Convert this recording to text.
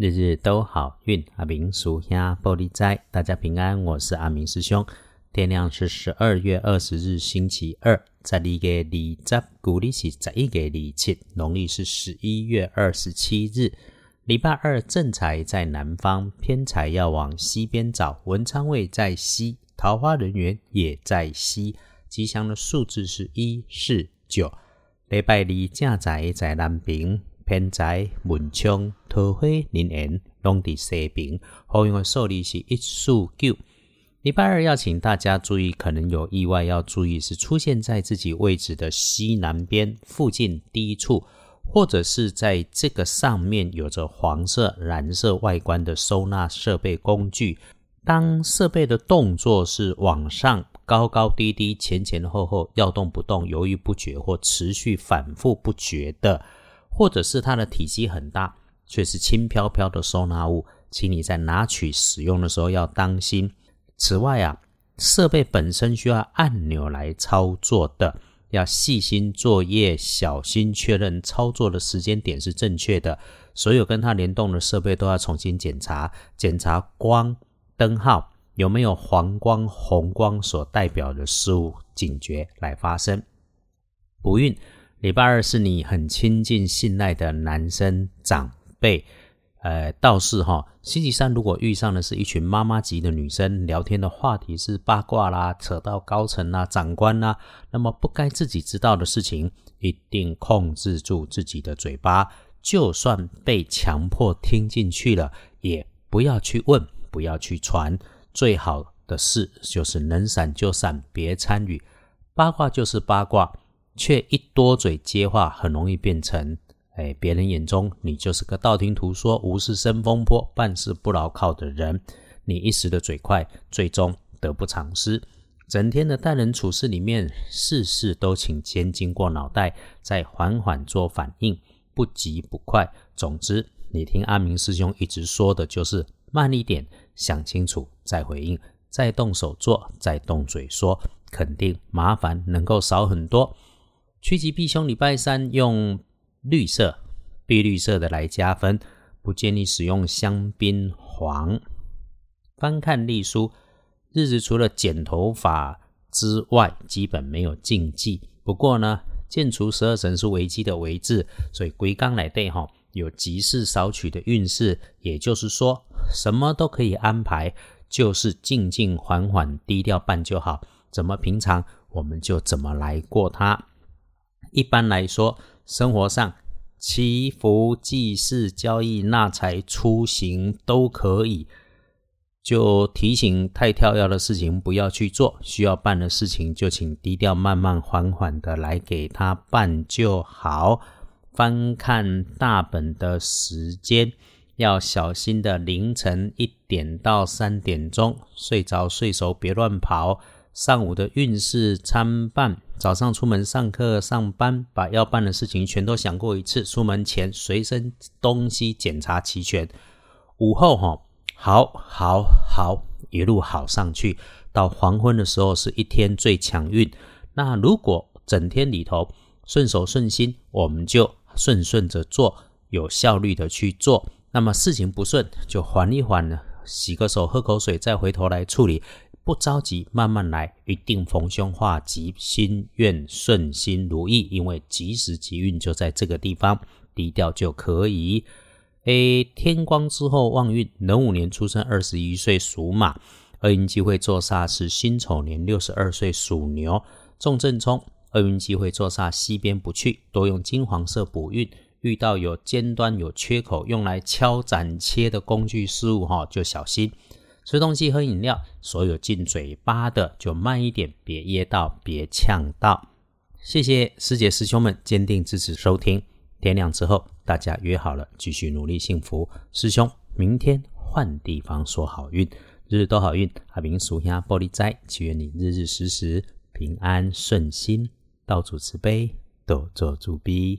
日日都好运，阿明属下玻璃斋，大家平安。我是阿明师兄。天亮是十二月二十日，星期二，在历个二十，古历是十一个二七，农历是十一月二十七日，礼拜二正财在南方，偏财要往西边找。文昌位在西，桃花人员也在西。吉祥的数字是一四九。礼拜二正财在南边。偏财文昌桃花人缘拢伫西边，好用的数字是一四九。礼拜二要请大家注意，可能有意外要注意，是出现在自己位置的西南边附近低处，或者是在这个上面有着黄色、蓝色外观的收纳设备工具。当设备的动作是往上高高低低、前前后后要动不动、犹豫不决或持续反复不决的。或者是它的体积很大，却是轻飘飘的收纳物，请你在拿取使用的时候要当心。此外啊，设备本身需要按钮来操作的，要细心作业，小心确认操作的时间点是正确的。所有跟它联动的设备都要重新检查，检查光灯号有没有黄光、红光所代表的事物警觉来发生。不孕。礼拜二是你很亲近、信赖的男生长辈，呃，倒是哈。星期三如果遇上的是一群妈妈级的女生，聊天的话题是八卦啦，扯到高层啦、长官啦，那么不该自己知道的事情，一定控制住自己的嘴巴。就算被强迫听进去了，也不要去问，不要去传。最好的事就是能闪就闪，别参与。八卦就是八卦。却一多嘴接话，很容易变成，哎，别人眼中你就是个道听途说、无事生风波、办事不牢靠的人。你一时的嘴快，最终得不偿失。整天的待人处事里面，事事都请先经过脑袋，再缓缓做反应，不急不快。总之，你听阿明师兄一直说的就是慢一点，想清楚再回应，再动手做，再动嘴说，肯定麻烦能够少很多。趋吉避凶，礼拜三用绿色、碧绿色的来加分，不建议使用香槟黄。翻看历书，日子除了剪头发之外，基本没有禁忌。不过呢，建除十二神是危机的危字，所以归刚来对哈，有吉事少取的运势。也就是说，什么都可以安排，就是静静缓缓、低调办就好。怎么平常，我们就怎么来过它。一般来说，生活上祈福、祭祀、交易、纳财、出行都可以。就提醒太跳跃的事情不要去做，需要办的事情就请低调、慢慢、缓缓的来给他办就好。翻看大本的时间，要小心的凌晨一点到三点钟，睡着睡熟别乱跑。上午的运势参半，早上出门上课上班，把要办的事情全都想过一次。出门前随身东西检查齐全。午后哈，好好好，一路好上去。到黄昏的时候是一天最强运。那如果整天里头顺手顺心，我们就顺顺着做，有效率的去做。那么事情不顺，就缓一缓呢，洗个手，喝口水，再回头来处理。不着急，慢慢来，一定逢凶化吉，心愿顺心如意。因为吉时吉运就在这个地方，低调就可以。诶，天光之后旺运，壬午年出生，二十一岁属马，厄运机会坐煞是辛丑年六十二岁属牛，重正冲，厄运机会坐煞西边不去，多用金黄色补运。遇到有尖端有缺口，用来敲斩切的工具事物哈，就小心。吃东西、喝饮料，所有进嘴巴的就慢一点，别噎到，别呛到。谢谢师姐师兄们坚定支持收听。天亮之后，大家约好了继续努力幸福。师兄，明天换地方说好运，日日都好运。阿明属下玻璃斋，祈愿你日日时时平安顺心，道主慈悲，多做主逼。